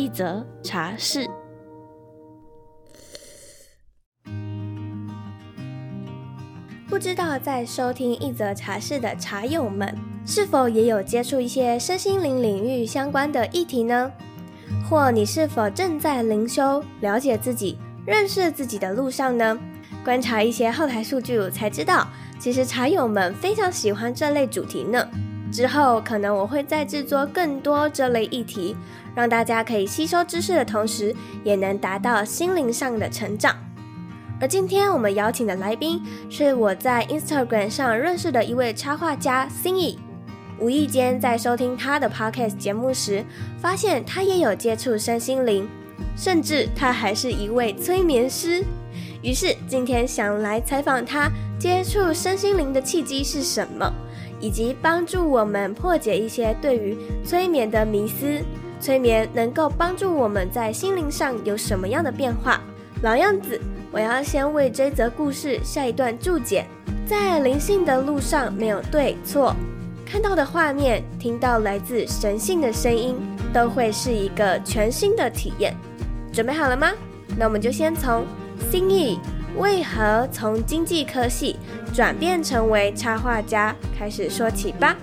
一则茶室。不知道在收听一则茶室的茶友们，是否也有接触一些身心灵领域相关的议题呢？或你是否正在灵修、了解自己、认识自己的路上呢？观察一些后台数据，才知道，其实茶友们非常喜欢这类主题呢。之后可能我会再制作更多这类议题，让大家可以吸收知识的同时，也能达到心灵上的成长。而今天我们邀请的来宾，是我在 Instagram 上认识的一位插画家 Cindy。无意间在收听他的 Podcast 节目时，发现他也有接触身心灵，甚至他还是一位催眠师。于是今天想来采访他，接触身心灵的契机是什么，以及帮助我们破解一些对于催眠的迷思。催眠能够帮助我们在心灵上有什么样的变化？老样子，我要先为这则故事下一段注解。在灵性的路上，没有对错，看到的画面，听到来自神性的声音，都会是一个全新的体验。准备好了吗？那我们就先从。心意为何从经济科系转变成为插画家？开始说起吧。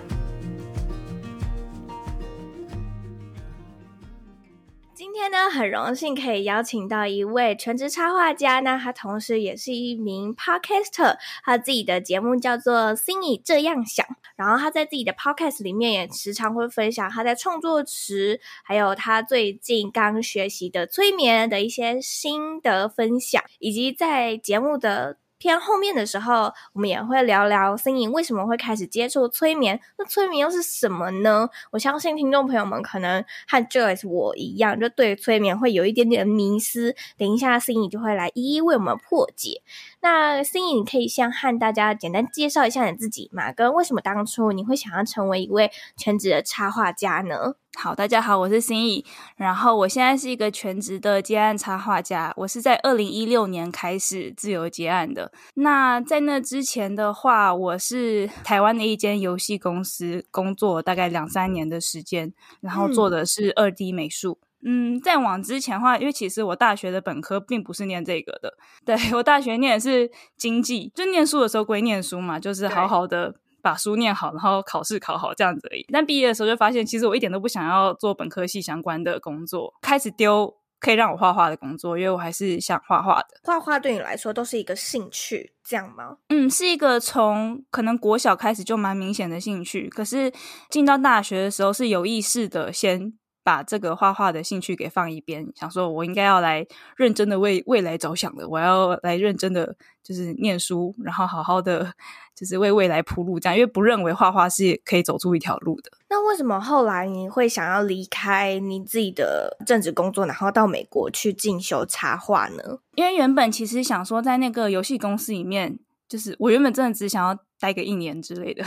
今天呢，很荣幸可以邀请到一位全职插画家，那他同时也是一名 podcaster，他自己的节目叫做《心里这样想》。然后他在自己的 podcast 里面也时常会分享他在创作时，还有他最近刚学习的催眠的一些心得分享，以及在节目的。偏后面的时候，我们也会聊聊心颖为什么会开始接触催眠。那催眠又是什么呢？我相信听众朋友们可能和 Joyce 我一样，就对催眠会有一点点迷思。等一下心颖就会来一一为我们破解。那 Cindy 你可以先和大家简单介绍一下你自己嘛？跟为什么当初你会想要成为一位全职的插画家呢？好，大家好，我是心怡。然后我现在是一个全职的接案插画家。我是在二零一六年开始自由接案的。那在那之前的话，我是台湾的一间游戏公司工作，大概两三年的时间，然后做的是二 D 美术。嗯，嗯，在往之前的话，因为其实我大学的本科并不是念这个的，对，我大学念的是经济，就念书的时候归念书嘛，就是好好的。把书念好，然后考试考好这样子而已。但毕业的时候就发现，其实我一点都不想要做本科系相关的工作，开始丢可以让我画画的工作，因为我还是想画画的。画画对你来说都是一个兴趣，这样吗？嗯，是一个从可能国小开始就蛮明显的兴趣，可是进到大学的时候是有意识的先把这个画画的兴趣给放一边，想说我应该要来认真的为未来着想的，我要来认真的就是念书，然后好好的。就是为未来铺路，这样，因为不认为画画是可以走出一条路的。那为什么后来你会想要离开你自己的正职工作，然后到美国去进修插画呢？因为原本其实想说，在那个游戏公司里面，就是我原本真的只想要待个一年之类的，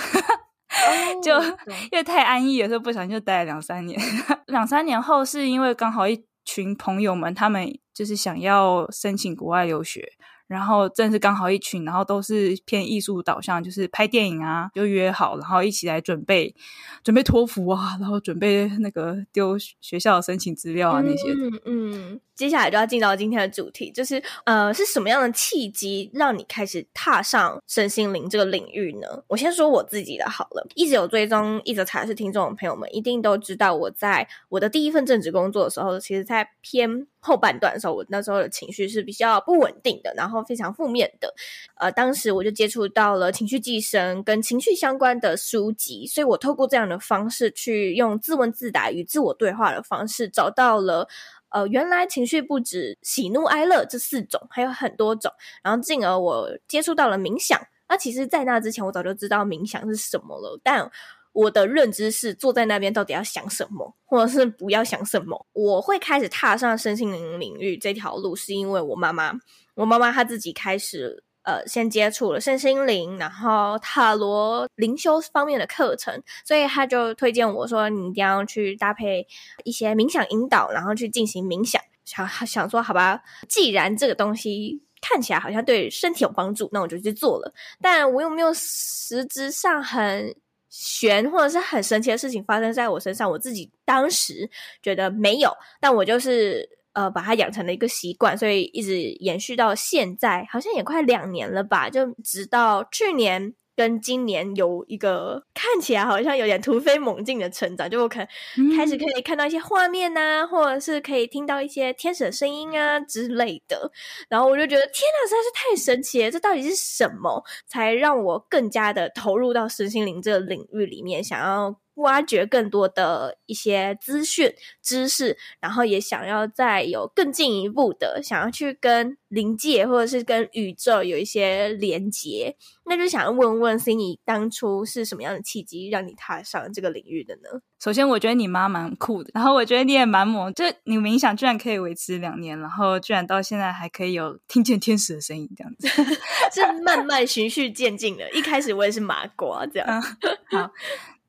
就因为太安逸有时候不小心就待了两三年。两三年后，是因为刚好一群朋友们，他们就是想要申请国外留学。然后正是刚好一群，然后都是偏艺术导向，就是拍电影啊，就约好，然后一起来准备准备托福啊，然后准备那个丢学校申请资料啊那些。嗯嗯。接下来就要进到今天的主题，就是呃，是什么样的契机让你开始踏上身心灵这个领域呢？我先说我自己的好了，一直有追踪一则茶室听众的朋友们一定都知道，我在我的第一份正职工作的时候，其实在偏后半段的时候，我那时候的情绪是比较不稳定的，然后非常负面的。呃，当时我就接触到了情绪寄生跟情绪相关的书籍，所以我透过这样的方式去用自问自答与自我对话的方式，找到了。呃，原来情绪不止喜怒哀乐这四种，还有很多种。然后进而我接触到了冥想。那其实，在那之前，我早就知道冥想是什么了。但我的认知是坐在那边到底要想什么，或者是不要想什么。我会开始踏上身心灵领域这条路，是因为我妈妈，我妈妈她自己开始呃先接触了身心灵，然后塔罗灵修方面的课程，所以他就推荐我说，你一定要去搭配一些冥想引导，然后去进行冥想。想想说好吧，既然这个东西看起来好像对身体有帮助，那我就去做了。但我有没有实质上很玄或者是很神奇的事情发生在我身上？我自己当时觉得没有，但我就是呃把它养成了一个习惯，所以一直延续到现在，好像也快两年了吧，就直到去年。跟今年有一个看起来好像有点突飞猛进的成长，就我可能开始可以看到一些画面啊，嗯、或者是可以听到一些天使的声音啊之类的，然后我就觉得天呐，实在是太神奇了！这到底是什么，才让我更加的投入到身心灵这个领域里面，想要。挖掘更多的一些资讯、知识，然后也想要再有更进一步的，想要去跟灵界或者是跟宇宙有一些连接。那就想要问问 Cindy，当初是什么样的契机让你踏上这个领域的呢？首先，我觉得你妈蛮酷的，然后我觉得你也蛮猛，就你冥想居然可以维持两年，然后居然到现在还可以有听见天使的声音，这样子，是慢慢循序渐进的。一开始我也是麻瓜，这样。嗯、好。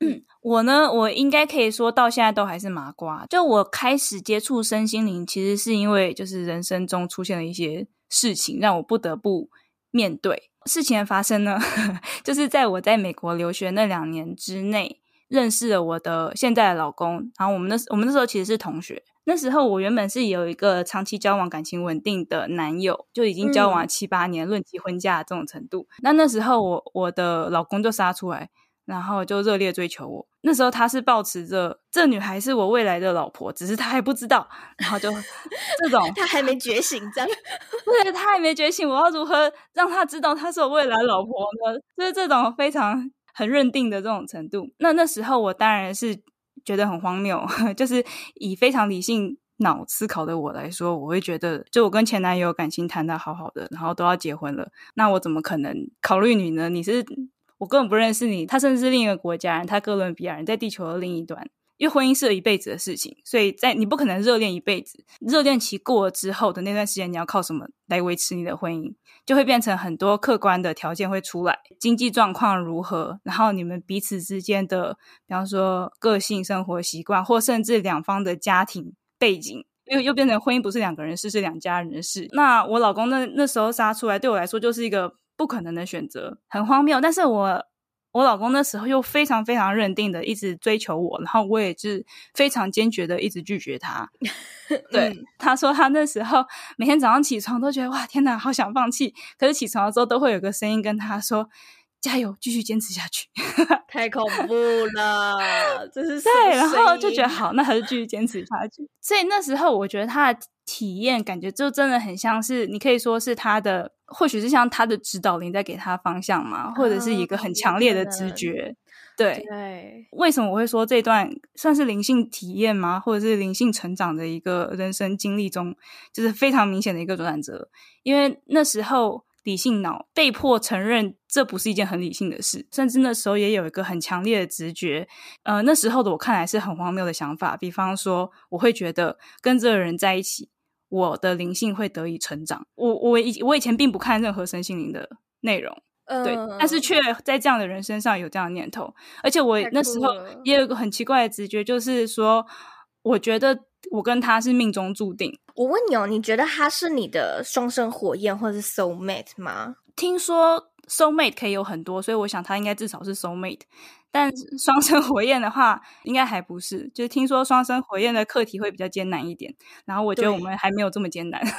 嗯，我呢，我应该可以说到现在都还是麻瓜。就我开始接触身心灵，其实是因为就是人生中出现了一些事情，让我不得不面对。事情的发生呢，就是在我在美国留学那两年之内，认识了我的现在的老公。然后我们那我们那时候其实是同学。那时候我原本是有一个长期交往、感情稳定的男友，就已经交往七八年，论及婚嫁这种程度。那那时候我我的老公就杀出来。然后就热烈追求我。那时候他是抱持着这女孩是我未来的老婆，只是他还不知道。然后就 这种，他还没觉醒，这样。对，他还没觉醒，我要如何让他知道他是我未来老婆呢？就是这种非常很认定的这种程度。那那时候我当然是觉得很荒谬，就是以非常理性脑思考的我来说，我会觉得，就我跟前男友感情谈的好好的，然后都要结婚了，那我怎么可能考虑你呢？你是。我根本不认识你，他甚至是另一个国家人，他哥伦比亚人，在地球的另一端。因为婚姻是一辈子的事情，所以在你不可能热恋一辈子。热恋期过了之后的那段时间，你要靠什么来维持你的婚姻？就会变成很多客观的条件会出来，经济状况如何，然后你们彼此之间的，比方说个性、生活习惯，或甚至两方的家庭背景，又又变成婚姻不是两个人事，是两家人的事。那我老公那那时候杀出来，对我来说就是一个。不可能的选择，很荒谬。但是我我老公那时候又非常非常认定的一直追求我，然后我也是非常坚决的一直拒绝他。对，嗯、他说他那时候每天早上起床都觉得哇天哪，好想放弃。可是起床的时候都会有个声音跟他说：“加油，继续坚持下去。”太恐怖了，这是 对，然后就觉得好，那还是继续坚持下去。所以那时候我觉得他的体验感觉就真的很像是，你可以说是他的。或许是像他的指导灵在给他方向嘛，或者是一个很强烈的直觉。对，对，为什么我会说这段算是灵性体验吗？或者是灵性成长的一个人生经历中，就是非常明显的一个转折。因为那时候理性脑被迫承认这不是一件很理性的事，甚至那时候也有一个很强烈的直觉。呃，那时候的我看来是很荒谬的想法，比方说我会觉得跟这个人在一起。我的灵性会得以成长。我我以我以前并不看任何身心灵的内容，呃、对，但是却在这样的人身上有这样的念头。而且我那时候也有一个很奇怪的直觉，就是说，我觉得我跟他是命中注定。我问你哦，你觉得他是你的双生火焰或是 soul mate 吗？听说 soul mate 可以有很多，所以我想他应该至少是 soul mate。但双生火焰的话，应该还不是。就是听说双生火焰的课题会比较艰难一点，然后我觉得我们还没有这么艰难。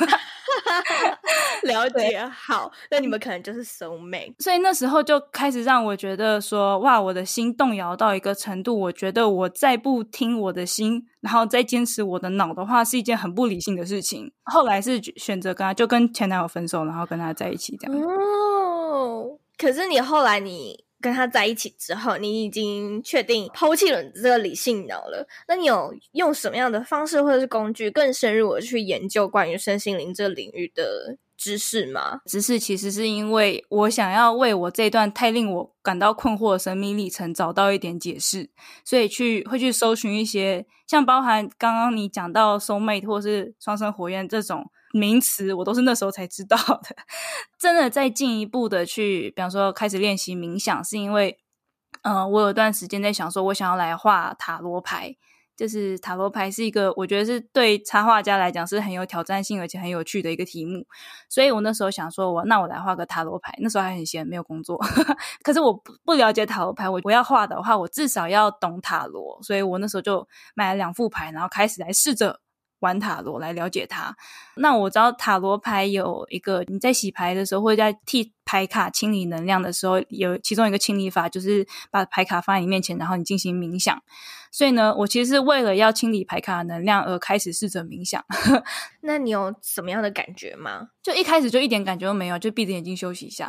了解，好，那你们可能就是 soul mate。所以那时候就开始让我觉得说，哇，我的心动摇到一个程度，我觉得我再不听我的心，然后再坚持我的脑的话，是一件很不理性的事情。后来是选择跟他就跟前男友分手，然后跟他在一起这样。哦，哦可是你后来你。跟他在一起之后，你已经确定抛弃了你这个理性脑了。那你有用什么样的方式或者是工具更深入的去研究关于身心灵这个领域的知识吗？知识其实是因为我想要为我这段太令我感到困惑的生命历程找到一点解释，所以去会去搜寻一些像包含刚刚你讲到 soulmate 或是双生火焰这种名词，我都是那时候才知道的。真的再进一步的去，比方说开始练习冥想，是因为，嗯、呃，我有段时间在想说，我想要来画塔罗牌。就是塔罗牌是一个，我觉得是对插画家来讲是很有挑战性而且很有趣的一个题目，所以我那时候想说我，我那我来画个塔罗牌。那时候还很闲，没有工作，可是我不不了解塔罗牌，我我要画的话，我至少要懂塔罗，所以我那时候就买了两副牌，然后开始来试着玩塔罗来了解它。那我知道塔罗牌有一个，你在洗牌的时候或者在替牌卡清理能量的时候，有其中一个清理法就是把牌卡放在你面前，然后你进行冥想。所以呢，我其实是为了要清理牌卡的能量而开始试着冥想。那你有什么样的感觉吗？就一开始就一点感觉都没有，就闭着眼睛休息一下。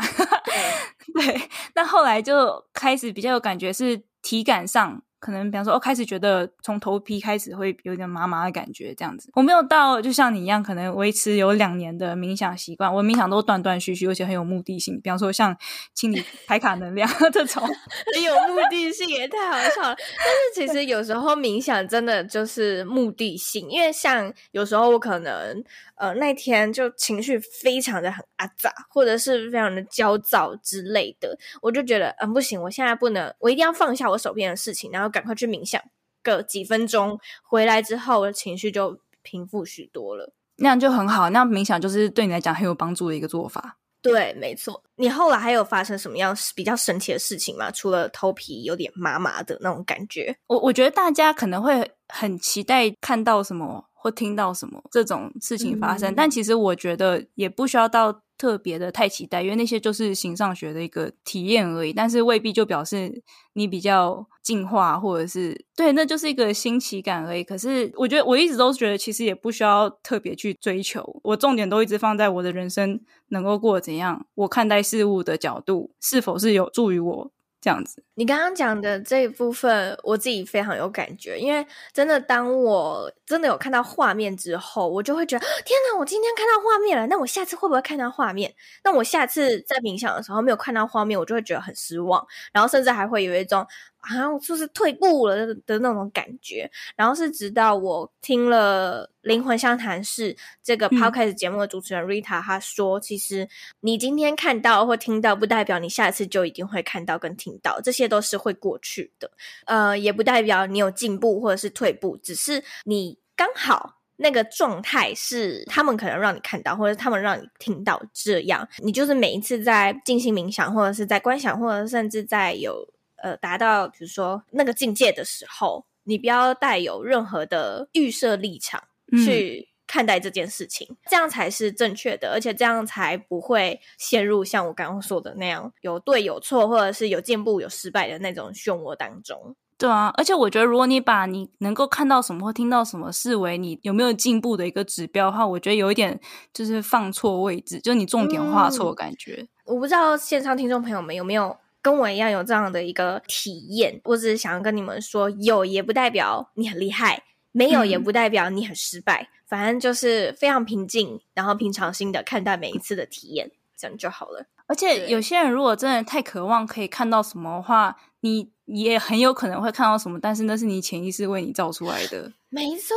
对，那后来就开始比较有感觉，是体感上。可能比方说，我、开始觉得从头皮开始会有点麻麻的感觉，这样子。我没有到就像你一样，可能维持有两年的冥想习惯。我冥想都断断续续，而且很有目的性。比方说，像清理牌卡能量 这种，很有目的性也太好笑了。但是其实有时候冥想真的就是目的性，因为像有时候我可能。呃，那天就情绪非常的很阿杂，或者是非常的焦躁之类的，我就觉得，嗯，不行，我现在不能，我一定要放下我手边的事情，然后赶快去冥想个几分钟，回来之后我的情绪就平复许多了，那样就很好。那冥想就是对你来讲很有帮助的一个做法。对，没错。你后来还有发生什么样比较神奇的事情吗？除了头皮有点麻麻的那种感觉，我我觉得大家可能会很期待看到什么。或听到什么这种事情发生，嗯，但其实我觉得也不需要到特别的太期待，因为那些就是形上学的一个体验而已，但是未必就表示你比较进化，或者是对，那就是一个新奇感而已。可是我觉得我一直都觉得，其实也不需要特别去追求，我重点都一直放在我的人生能够过怎样，我看待事物的角度是否是有助于我。这样子，你刚刚讲的这一部分，我自己非常有感觉，因为真的，当我真的有看到画面之后，我就会觉得，天哪，我今天看到画面了，那我下次会不会看到画面？那我下次在冥想的时候没有看到画面，我就会觉得很失望，然后甚至还会有一种。好像就是退步了的那种感觉，然后是直到我听了《灵魂相谈室》这个 podcast 节目的主持人 Rita，她说，其实你今天看到或听到，不代表你下次就一定会看到跟听到，这些都是会过去的。呃，也不代表你有进步或者是退步，只是你刚好那个状态是他们可能让你看到，或者他们让你听到这样。你就是每一次在进行冥想，或者是在观想，或者甚至在有。呃，达到比如说那个境界的时候，你不要带有任何的预设立场去看待这件事情，嗯，这样才是正确的，而且这样才不会陷入像我刚刚说的那样有对有错，或者是有进步有失败的那种漩涡当中。对啊，而且我觉得，如果你把你能够看到什么或听到什么视为你有没有进步的一个指标的话，我觉得有一点就是放错位置，就是你重点画错感觉。嗯，我不知道线上听众朋友们有没有。跟我一样有这样的一个体验，我只是想要跟你们说，有也不代表你很厉害，没有也不代表你很失败，嗯、反正就是非常平静，然后平常心的看待每一次的体验，这样就好了。而且有些人如果真的太渴望可以看到什么的话，你也很有可能会看到什么，但是那是你潜意识为你造出来的。没错，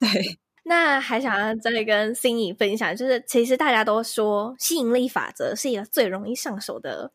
对。那还想要再跟心怡分享，就是其实大家都说吸引力法则是一个最容易上手的。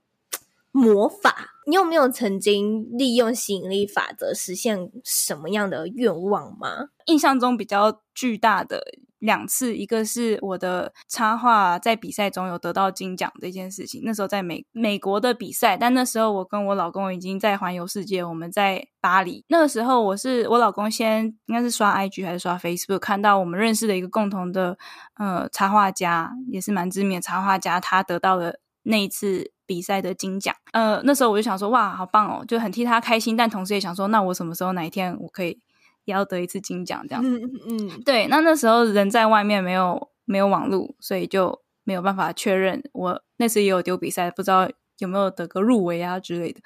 魔法，你有没有曾经利用吸引力法则实现什么样的愿望吗？印象中比较巨大的两次，一个是我的插画在比赛中有得到金奖这件事情。那时候在美美国的比赛，但那时候我跟我老公已经在环游世界，我们在巴黎。那个时候我是我老公先应该是刷 IG 还是刷 Facebook，看到我们认识的一个共同的呃插画家，也是蛮知名的插画家，他得到了那一次。比赛的金奖，呃，那时候我就想说，哇，好棒哦，就很替他开心，但同时也想说，那我什么时候哪一天我可以也要得一次金奖这样？嗯嗯，对。那那时候人在外面没有没有网络，所以就没有办法确认。我那时也有丢比赛，不知道有没有得个入围啊之类的。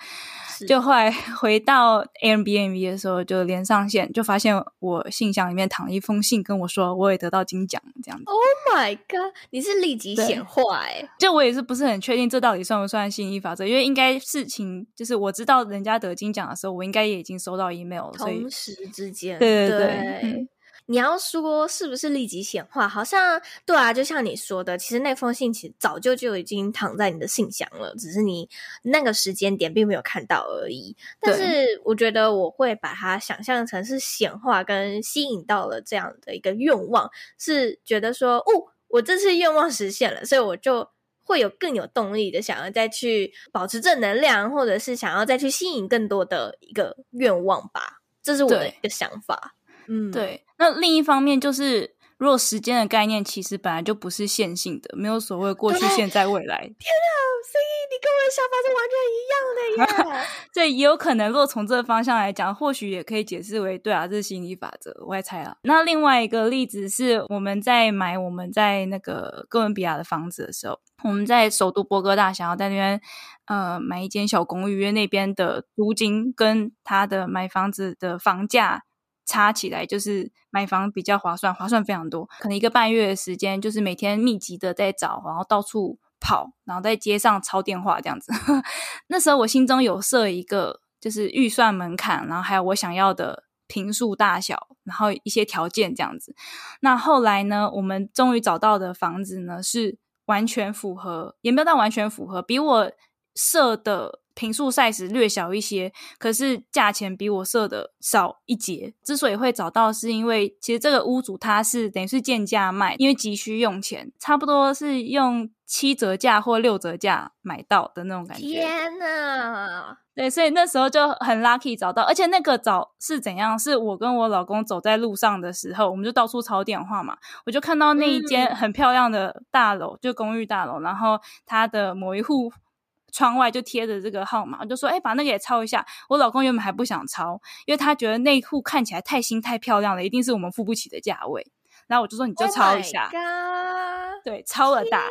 就后来 回到 Airbnb 的时候，就连上线，就发现我信箱里面躺了一封信，跟我说我也得到金奖这样子。Oh my god！你是立即显化哎！就我也是不是很确定这到底算不算吸引力法则，因为应该事情就是我知道人家得金奖的时候，我应该也已经收到 email 了，同时之间，对对对。对嗯你要说是不是立即显化？好像对啊，就像你说的，其实那封信其实早就就已经躺在你的信箱了，只是你那个时间点并没有看到而已。但是我觉得我会把它想象成是显化跟吸引到了这样的一个愿望，是觉得说，哦，我这次愿望实现了，所以我就会有更有动力的想要再去保持正能量，或者是想要再去吸引更多的一个愿望吧。这是我的一个想法。嗯，对。那另一方面就是，如果时间的概念其实本来就不是线性的，没有所谓过去、现在、未来。天啊，所以你跟我的想法是完全一样的耶！对，也有可能，如果从这个方向来讲，或许也可以解释为，对啊，这是心理法则。我也猜了。那另外一个例子是，我们在买我们在那个哥伦比亚的房子的时候，我们在首都波哥大想要在那边呃买一间小公寓，因为那边的租金跟他的买房子的房价。差起来就是买房比较划算，划算非常多。可能一个半月的时间，就是每天密集的在找，然后到处跑，然后在街上抄电话这样子。那时候我心中有设一个就是预算门槛，然后还有我想要的坪数大小，然后一些条件这样子。那后来呢，我们终于找到的房子呢是完全符合，也没有到完全符合，比我设的。平数 size 略小一些，可是价钱比我设的少一截。之所以会找到，是因为其实这个屋主他是等于是贱价卖，因为急需用钱，差不多是用七折价或六折价买到的那种感觉。天哪！对，所以那时候就很 lucky 找到，而且那个找是怎样？是我跟我老公走在路上的时候，我们就到处抄电话嘛，我就看到那一间很漂亮的大楼，嗯、就公寓大楼，然后它的某一户。窗外就贴着这个号码，我就说：“哎、欸，把那个也抄一下。”我老公原本还不想抄，因为他觉得那户看起来太新、太漂亮了，一定是我们付不起的价位。然后我就说：“你就抄一下。Oh ”对，抄了打。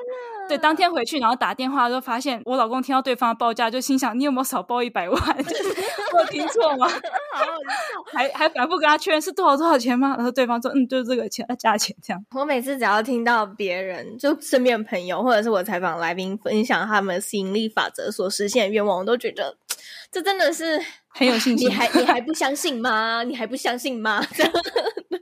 对，当天回去，然后打电话就发现我老公听到对方的报价，就心想：“你有没有少报一百万？我听错吗？”好好笑，还还反复跟他确认是多少多少钱吗？然后对方说：“嗯，就是这个钱，价钱这样。”我每次只要听到别人就身边的朋友或者是我采访来宾分享他们吸引力法则所实现的愿望，我都觉得 这真的是很有信心。你还你还不相信吗？你还不相信吗？这样的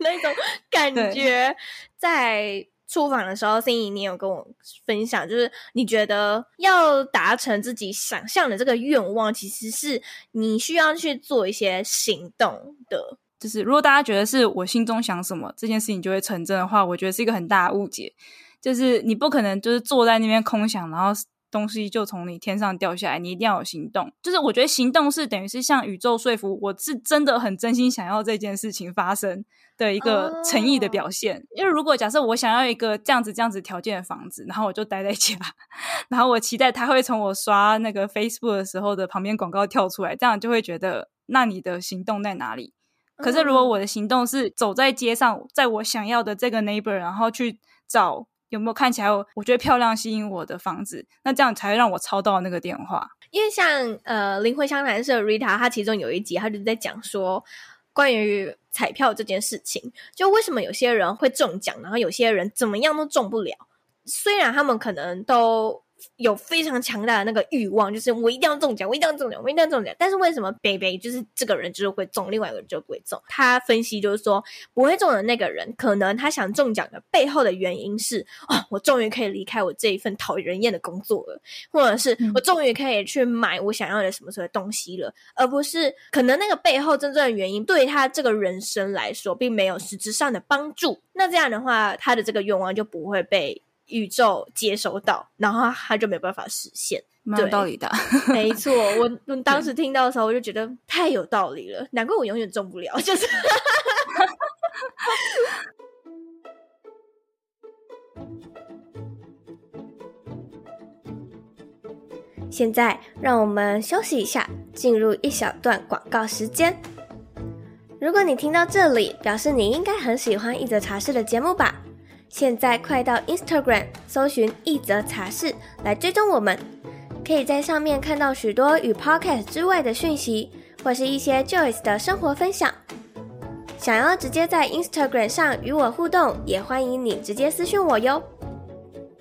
那种感觉在。出访的时候，心怡，你有跟我分享，就是你觉得要达成自己想象的这个愿望，其实是你需要去做一些行动的。就是如果大家觉得是我心中想什么，这件事情就会成真的话，我觉得是一个很大的误解。就是你不可能就是坐在那边空想，然后东西就从你天上掉下来，你一定要有行动。就是我觉得行动是等于是向宇宙说服，我是真的很真心想要这件事情发生。的一个诚意的表现，oh. 因为如果假设我想要一个这样子这样子条件的房子，然后我就待在家，然后我期待他会从我刷那个 Facebook 的时候的旁边广告跳出来，这样就会觉得那你的行动在哪里？可是如果我的行动是走在街上，在我想要的这个 neighbor，然后去找有没有看起来我觉得漂亮吸引我的房子，那这样才会让我抄到那个电话。因为像呃灵魂相谈室的 Rita，他其中有一集他就在讲说。关于彩票这件事情，就为什么有些人会中奖，然后有些人怎么样都中不了？虽然他们可能都。有非常强大的那个欲望，就是我一定要中奖，我一定要中奖，我一定要中奖。但是为什么北北就是这个人就是会中，另外一个人就不会中？他分析就是说，不会中的那个人，可能他想中奖的背后的原因是，哦，我终于可以离开我这一份讨人厌的工作了，或者是我终于可以去买我想要的什么什么东西了，而不是可能那个背后真正的原因对他这个人生来说并没有实质上的帮助。那这样的话，他的这个愿望就不会被。宇宙接收到，然后它就没有办法实现，蛮有道理的。没错，我 我当时听到的时候，我就觉得太有道理了，难怪我永远中不了。就是，现在让我们休息一下，进入一小段广告时间。如果你听到这里，表示你应该很喜欢一则茶室的节目吧。现在快到 Instagram 搜寻一则茶室来追踪我们，可以在上面看到许多与 Podcast 之外的讯息，或是一些 Joyce 的生活分享。想要直接在 Instagram 上与我互动，也欢迎你直接私讯我哟。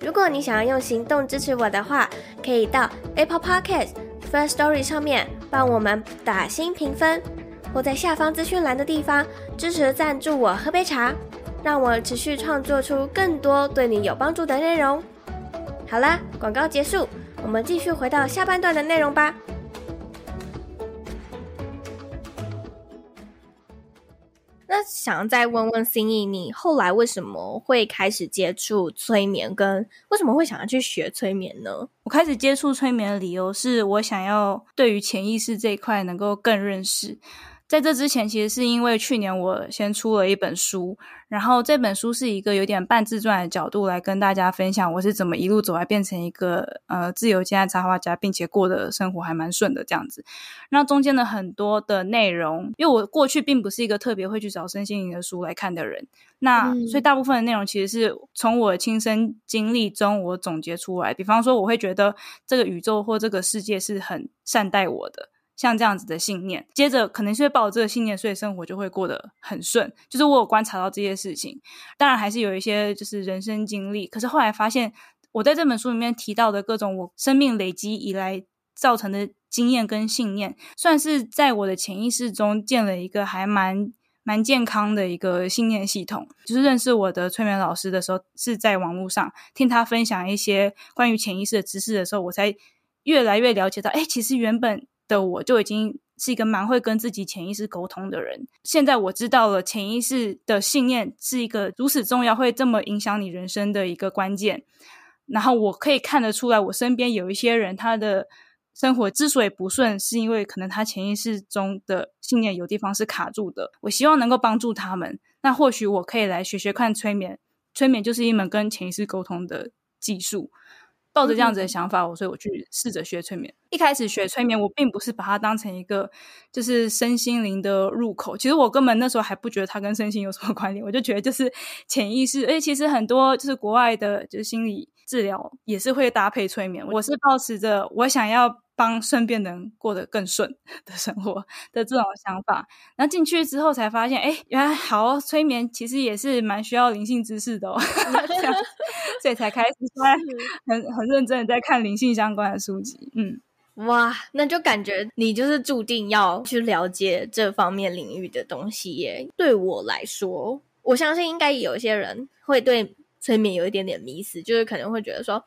如果你想要用行动支持我的话，可以到 Apple Podcast First Story 上面帮我们打新评分，或在下方资讯栏的地方支持赞助我喝杯茶，让我持续创作出更多对你有帮助的内容。好啦，广告结束，我们继续回到下半段的内容吧。那想再问问心意，你后来为什么会开始接触催眠？跟为什么会想要去学催眠呢？我开始接触催眠的理由是我想要对于潜意识这一块能够更认识。在这之前，其实是因为去年我先出了一本书，然后这本书是一个有点半自传的角度来跟大家分享我是怎么一路走来变成一个呃自由接案插画家，并且过的生活还蛮顺的这样子。那中间的很多的内容，因为我过去并不是一个特别会去找身心灵的书来看的人，那所以大部分的内容其实是从我的亲身经历中我总结出来。比方说，我会觉得这个宇宙或这个世界是很善待我的。像这样子的信念，接着可能是会抱着这个信念，所以生活就会过得很顺。就是我有观察到这些事情，当然还是有一些就是人生经历。可是后来发现，我在这本书里面提到的各种我生命累积以来造成的经验跟信念，算是在我的潜意识中建了一个还蛮蛮健康的一个信念系统。就是认识我的催眠老师的时候，是在网络上听他分享一些关于潜意识的知识的时候，我才越来越了解到，哎，其实原本。的我就已经是一个蛮会跟自己潜意识沟通的人。现在我知道了潜意识的信念是一个如此重要，会这么影响你人生的一个关键。然后我可以看得出来，我身边有一些人，他的生活之所以不顺，是因为可能他潜意识中的信念有地方是卡住的。我希望能够帮助他们。那或许我可以来学学看催眠，催眠就是一门跟潜意识沟通的技术。抱着这样子的想法，我所以我去试着学催眠。一开始学催眠，我并不是把它当成一个就是身心灵的入口。其实我根本那时候还不觉得它跟身心有什么关联，我就觉得就是潜意识。而且其实很多就是国外的，就是心理治疗也是会搭配催眠。我是抱持着我想要。帮身边人过得更顺 的生活的这种想法，然后进去之后才发现，哎，原来好催眠其实也是蛮需要灵性知识的哦，所以才开始 很很认真的在看灵性相关的书籍。嗯，哇，那就感觉你就是注定要去了解这方面领域的东西耶。对我来说，我相信应该有一些人会对催眠有一点点迷思，就是可能会觉得说。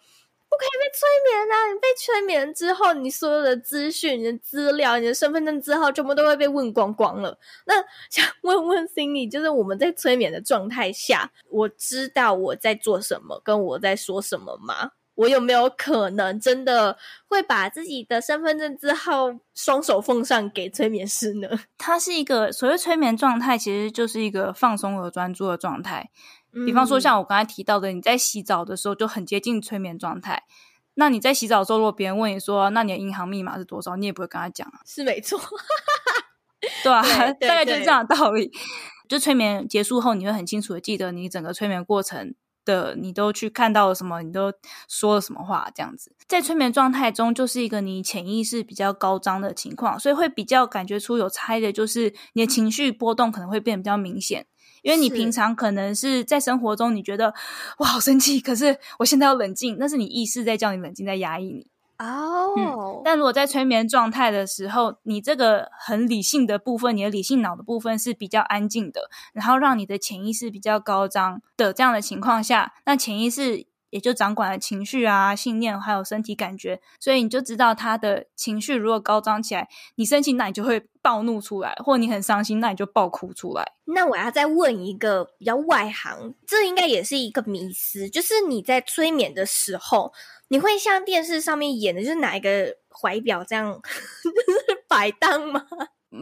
不可以被催眠啊！你被催眠之后，你所有的资讯、你的资料、你的身份证字号，全部都会被问光光了。那想问问 Cindy，就是我们在催眠的状态下，我知道我在做什么，跟我在说什么吗？我有没有可能真的会把自己的身份证字号双手奉上给催眠师呢？它是一个所谓催眠状态，其实就是一个放松和专注的状态。比方说，像我刚才提到的，你在洗澡的时候就很接近催眠状态。那你在洗澡的时候，如果别人问你说：“那你的银行密码是多少？”你也不会跟他讲啊。是没错，对啊，大概就是这样的道理。就催眠结束后，你会很清楚的记得你整个催眠过程的，你都去看到了什么，你都说了什么话，这样子。在催眠状态中，就是一个你潜意识比较高涨的情况，所以会比较感觉出有差异的，就是你的情绪波动可能会变得比较明显。因为你平常可能是在生活中，你觉得我好生气，可是我现在要冷静，那是你意识在叫你冷静，在压抑你。哦、oh. 嗯，但如果在催眠状态的时候，你这个很理性的部分，你的理性脑的部分是比较安静的，然后让你的潜意识比较高涨的这样的情况下，那潜意识。也就掌管了情绪啊、信念，还有身体感觉，所以你就知道他的情绪如果高涨起来，你生气，那你就会暴怒出来；或你很伤心，那你就暴哭出来。那我要再问一个比较外行，这应该也是一个迷思，就是你在催眠的时候，你会像电视上面演的，就是拿一个怀表这样，就是摆荡吗？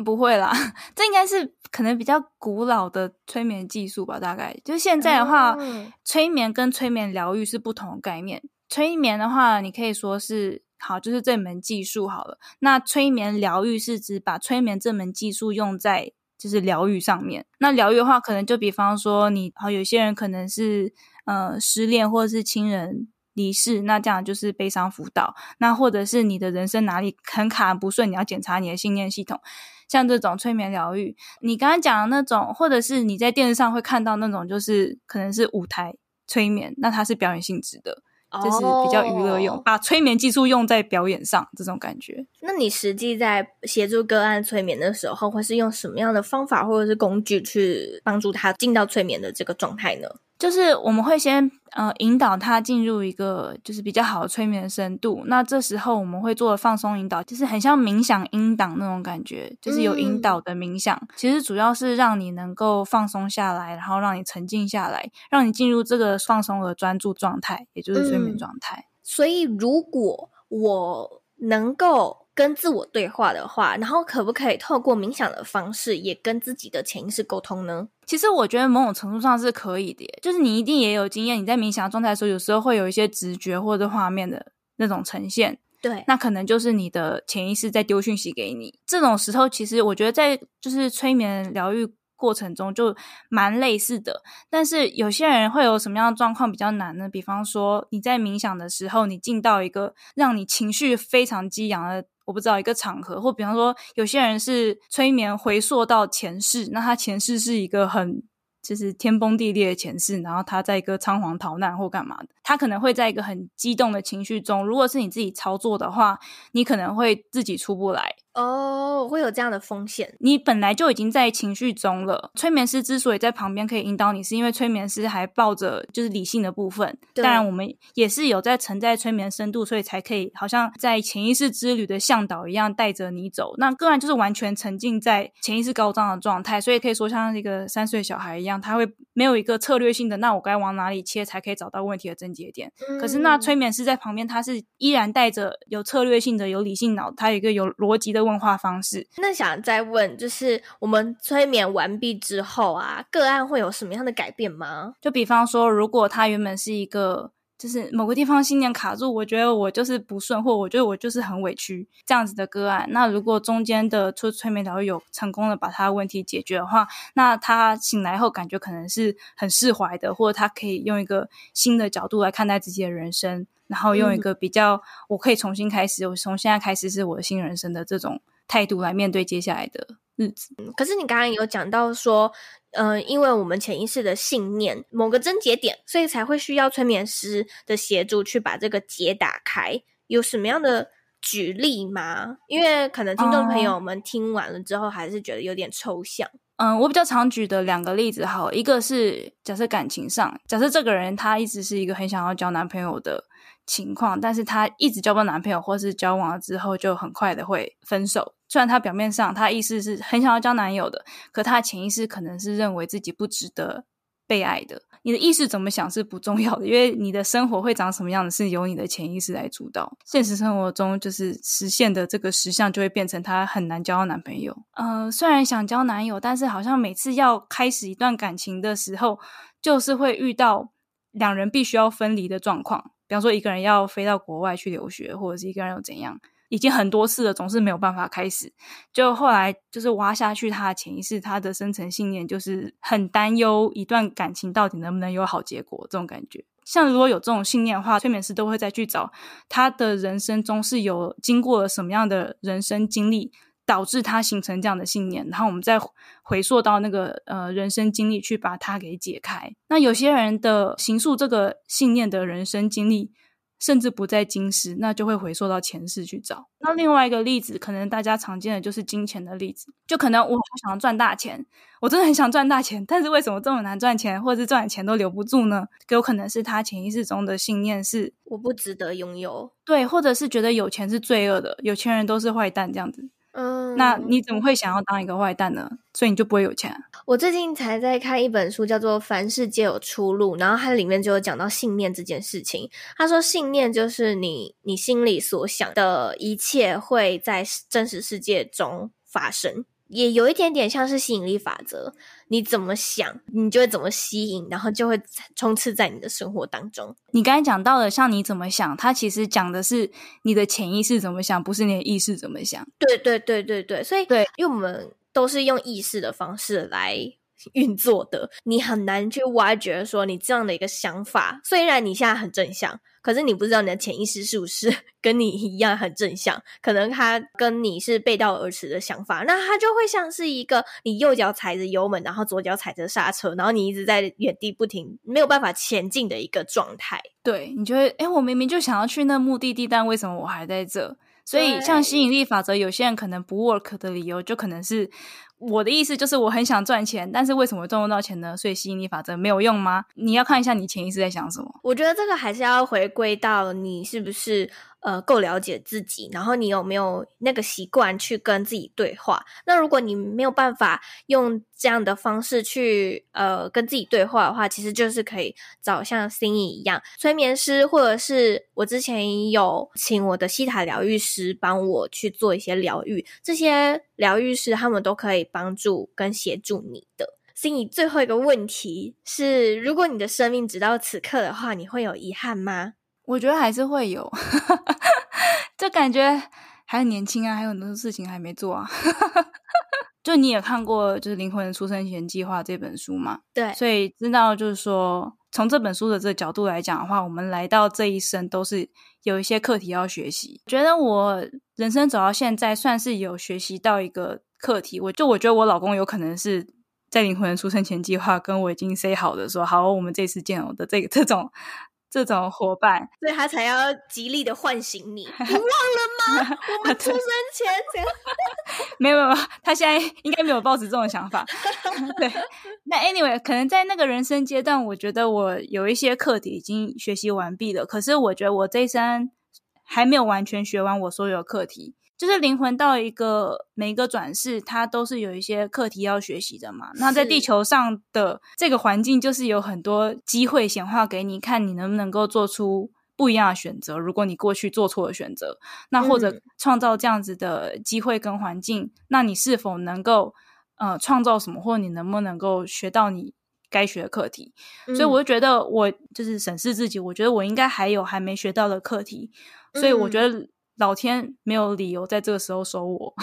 不会啦，这应该是可能比较古老的催眠技术吧。大概就是现在的话，嗯、催眠跟催眠疗愈是不同的概念。催眠的话，你可以说是好，就是这门技术好了。那催眠疗愈是指把催眠这门技术用在就是疗愈上面。那疗愈的话，可能就比方说你好，有些人可能是呃失恋或者是亲人离世，那这样就是悲伤辅导。那或者是你的人生哪里很卡不顺，你要检查你的信念系统。像这种催眠疗愈，你刚刚讲的那种，或者是你在电视上会看到那种，就是可能是舞台催眠，那它是表演性质的，就是比较娱乐用，oh. 把催眠技术用在表演上，这种感觉。那你实际在协助个案催眠的时候，会是用什么样的方法或者是工具去帮助他进到催眠的这个状态呢？就是我们会先呃引导他进入一个就是比较好的催眠的深度，那这时候我们会做的放松引导，就是很像冥想音档那种感觉，就是有引导的冥想，嗯、其实主要是让你能够放松下来，然后让你沉静下来，让你进入这个放松的专注状态，也就是催眠状态。嗯、所以如果我能够。跟自我对话的话，然后可不可以透过冥想的方式，也跟自己的潜意识沟通呢？其实我觉得某种程度上是可以的，就是你一定也有经验，你在冥想状态的时候，有时候会有一些直觉或者画面的那种呈现。对，那可能就是你的潜意识在丢讯息给你。这种时候，其实我觉得在就是催眠疗愈过程中就蛮类似的，但是有些人会有什么样的状况比较难呢？比方说你在冥想的时候，你进到一个让你情绪非常激昂的，我不知道一个场合，或比方说有些人是催眠回溯到前世，那他前世是一个很就是天崩地裂的前世，然后他在一个仓皇逃难或干嘛的，他可能会在一个很激动的情绪中，如果是你自己操作的话，你可能会自己出不来。哦，会有这样的风险。你本来就已经在情绪中了。催眠师之所以在旁边可以引导你，是因为催眠师还抱着就是理性的部分。当然，我们也是有在沉在催眠深度，所以才可以好像在潜意识之旅的向导一样带着你走。那个人就是完全沉浸在潜意识高涨的状态，所以可以说像一个三岁小孩一样，他会没有一个策略性的，那我该往哪里切才可以找到问题的症结点。嗯。可是那催眠师在旁边，他是依然带着有策略性的、有理性脑，他有一个有逻辑的问话方式。那想再问，就是我们催眠完毕之后啊，个案会有什么样的改变吗？就比方说，如果他原本是一个，就是某个地方信念卡住，我觉得我就是不顺，或我觉得我就是很委屈这样子的个案，那如果中间的催催眠疗愈有成功的把他的问题解决的话，那他醒来后感觉可能是很释怀的，或者他可以用一个新的角度来看待自己的人生，然后用一个比较我可以重新开始，我从现在开始是我的新人生的这种。态度来面对接下来的日子。可是你刚刚有讲到说，呃，因为我们潜意识的信念某个症结点，所以才会需要催眠师的协助去把这个结打开。有什么样的举例吗？因为可能听众朋友们听完了之后，还是觉得有点抽象。嗯，我比较常举的两个例子，好，一个是假设感情上，假设这个人他一直是一个很想要交男朋友的情况，但是他一直交不到男朋友，或是交往了之后就很快的会分手。虽然他表面上他意思是很想要交男友的，可他的潜意识可能是认为自己不值得被爱的。你的意识怎么想是不重要的，因为你的生活会长什么样子是由你的潜意识来主导。现实生活中就是实现的这个实相就会变成她很难交到男朋友。呃，虽然想交男友，但是好像每次要开始一段感情的时候，就是会遇到两人必须要分离的状况。比方说一个人要飞到国外去留学，或者是一个人又怎样。已经很多次了，总是没有办法开始。就后来就是挖下去，他的潜意识，他的深层信念就是很担忧一段感情到底能不能有好结果。这种感觉，像如果有这种信念的话，催眠师都会再去找他的人生中是有经过了什么样的人生经历，导致他形成这样的信念，然后我们再回溯到那个呃人生经历去把它给解开。那有些人的形塑这个信念的人生经历。甚至不在今世，那就会回溯到前世去找。那另外一个例子，可能大家常见的就是金钱的例子，就可能我想要赚大钱，我真的很想赚大钱，但是为什么这么难赚钱，或者是赚钱都留不住呢？有可能是他潜意识中的信念是我不值得拥有，对，或者是觉得有钱是罪恶的，有钱人都是坏蛋这样子。嗯，那你怎么会想要当一个坏蛋呢？所以你就不会有钱。我最近才在看一本书，叫做《凡事皆有出路》，然后它里面就有讲到信念这件事情。他说，信念就是你你心里所想的一切会在真实世界中发生。也有一点点像是吸引力法则，你怎么想，你就会怎么吸引，然后就会充斥在你的生活当中。你刚才讲到的，像你怎么想，它其实讲的是你的潜意识怎么想，不是你的意识怎么想。对对对对对，所以对，因为我们都是用意识的方式来运作的，你很难去挖掘说你这样的一个想法，虽然你现在很正向。可是你不知道你的潜意识是不是 跟你一样很正向，可能他跟你是背道而驰的想法，那他就会像是一个你右脚踩着油门，然后左脚踩着刹车，然后你一直在原地不停，没有办法前进的一个状态。对，你就会，诶，我明明就想要去那目的地，但为什么我还在这？所以像吸引力法则，有些人可能不 work 的理由，就可能是。我的意思就是，我很想赚钱，但是为什么赚不到钱呢？所以吸引力法则没有用吗？你要看一下你潜意识在想什么。我觉得这个还是要回归到你是不是。呃，够了解自己，然后你有没有那个习惯去跟自己对话？那如果你没有办法用这样的方式去呃跟自己对话的话，其实就是可以找像 Cindy 一样催眠师，或者是我之前有请我的西塔疗愈师帮我去做一些疗愈，这些疗愈师他们都可以帮助跟协助你的。Cindy 最后一个问题是：如果你的生命直到此刻的话，你会有遗憾吗？我觉得还是会有，就感觉还很年轻啊，还有很多事情还没做啊。就你也看过，就是《灵魂的出生前计划》这本书嘛？对，所以知道就是说，从这本书的这个角度来讲的话，我们来到这一生都是有一些课题要学习。觉得我人生走到现在，算是有学习到一个课题。我就我觉得我老公有可能是在《灵魂的出生前计划》跟我已经 say 好的说，好，我们这次见我的这个这种。这种伙伴，所以他才要极力的唤醒你。你忘了吗？我们出生前 怎样？没有没有，他现在应该没有抱持这种想法。对，那 anyway，可能在那个人生阶段，我觉得我有一些课题已经学习完毕了。可是我觉得我这一生还没有完全学完我所有的课题。就是灵魂到一个每一个转世，它都是有一些课题要学习的嘛。那在地球上的这个环境，就是有很多机会显化给你，看你能不能够做出不一样的选择。如果你过去做错了选择，那或者创造这样子的机会跟环境，嗯、那你是否能够呃创造什么，或者你能不能够学到你该学的课题？嗯、所以我就觉得，我就是审视自己，我觉得我应该还有还没学到的课题，所以我觉得。老天没有理由在这个时候收我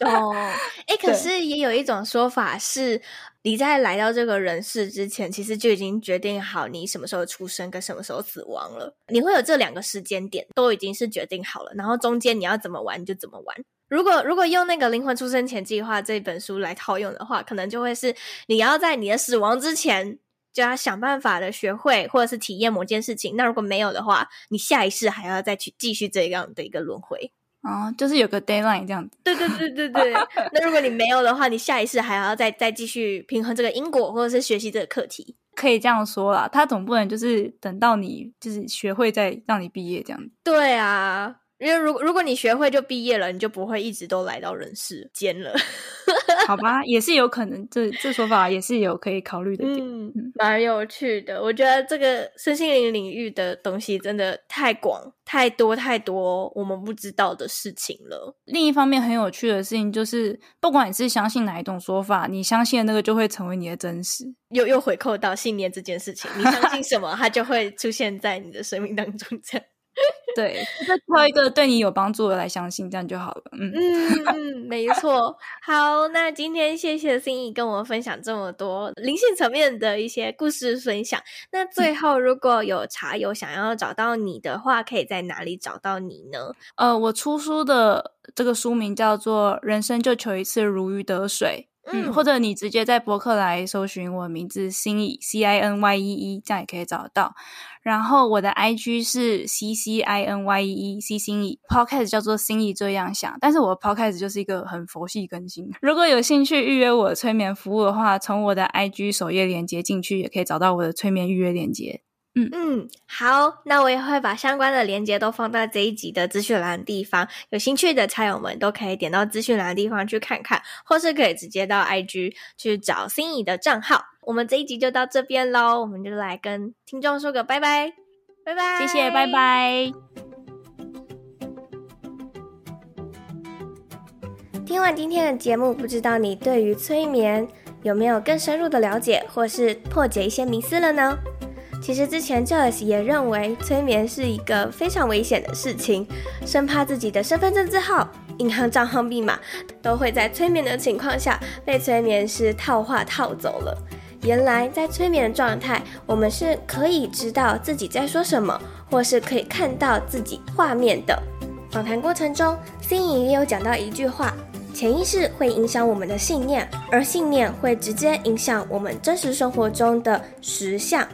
哦。哎，可是也有一种说法是，你在来到这个人世之前，其实就已经决定好你什么时候出生跟什么时候死亡了。你会有这两个时间点，都已经是决定好了。然后中间你要怎么玩就怎么玩。如果如果用那个《灵魂出生前计划》这本书来套用的话，可能就会是你要在你的死亡之前。就要想办法的学会，或者是体验某件事情。那如果没有的话，你下一世还要再去继续这样的一个轮回。哦，就是有个 deadline 这样子。对对对对对。那如果你没有的话，你下一世还要再再继续平衡这个因果，或者是学习这个课题。可以这样说啦，他总不能就是等到你就是学会再让你毕业这样子。对啊。因为如果如果你学会就毕业了，你就不会一直都来到人世间了，好吧？也是有可能，这这说法也是有可以考虑的点，嗯，蛮有趣的。我觉得这个身心灵领域的东西真的太广、太多、太多我们不知道的事情了。另一方面，很有趣的事情就是，不管你是相信哪一种说法，你相信的那个就会成为你的真实。又又回扣到信念这件事情，你相信 什么，它就会出现在你的生命当中，这样。对，就挑一个对你有帮助的来相信，这样就好了。嗯嗯嗯，没 错。好，那今天谢谢 Cindy 跟我分享这么多灵性层面的一些故事分享。那最后，如果有茶友想要找到你的话，可以在哪里找到你呢？呃，我出书的这个书名叫做《人生就求一次如鱼得水》。嗯，或者你直接在博客来搜寻我的名字 Cindy C I N Y E E，这样也可以找得到。然后我的 I G 是 C C I N Y E E C Cindy，Podcast 叫做 Cindy 这样想，但是我的 Podcast 就是一个很佛系更新。如果有兴趣预约我的催眠服务的话，从我的 I G 首页链接进去，也可以找到我的催眠预约链接。嗯嗯，好，那我也会把相关的链接都放在这一集的资讯栏的地方，有兴趣的茶友们都可以点到资讯栏的地方去看看，或是可以直接到 IG 去找 Cindy 的账号。我们这一集就到这边喽，我们就来跟听众说个拜拜，拜拜，谢谢，拜拜。听完今天的节目，不知道你对于催眠有没有更深入的了解，或是破解一些迷思了呢？其实之前 Joyce 也认为催眠是一个非常危险的事情，生怕自己的身份证字号、银行账号密码都会在催眠的情况下被催眠师套话套走了。原来在催眠的状态，我们是可以知道自己在说什么，或是可以看到自己画面的。访谈过程中，心仪也有讲到一句话：潜意识会影响我们的信念，而信念会直接影响我们真实生活中的实相。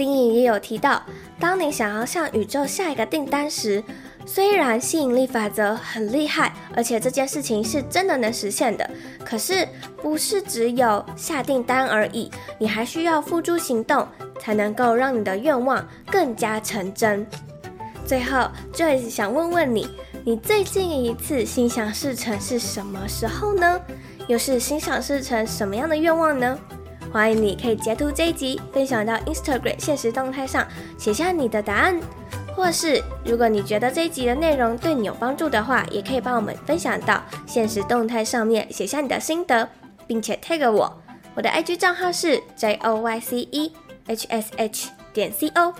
心仪也有提到，当你想要向宇宙下一个订单时，虽然吸引力法则很厉害，而且这件事情是真的能实现的，可是不是只有下订单而已，你还需要付诸行动，才能够让你的愿望更加成真。最后，Joyce 想问问你，你最近一次心想事成是什么时候呢？又是心想事成什么样的愿望呢？欢迎你可以截图这一集，分享到 Instagram 现实动态上，写下你的答案。或是，如果你觉得这一集的内容对你有帮助的话，也可以帮我们分享到现实动态上面，写下你的心得，并且 tag 我。我的 IG 账号是 j o y c e h s h 点 c o。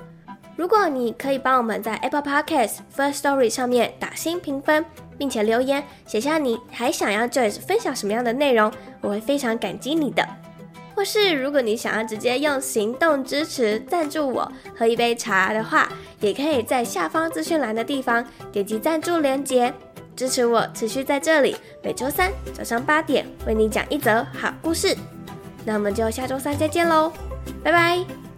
如果你可以帮我们在 Apple Podcast First Story 上面打星评分，并且留言写下你还想要 Joyce 分享什么样的内容，我会非常感激你的。或是如果你想要直接用行动支持赞助我喝一杯茶的话，也可以在下方资讯栏的地方点击赞助连接，支持我持续在这里每周三早上八点为你讲一则好故事。那我们就下周三再见喽，拜拜。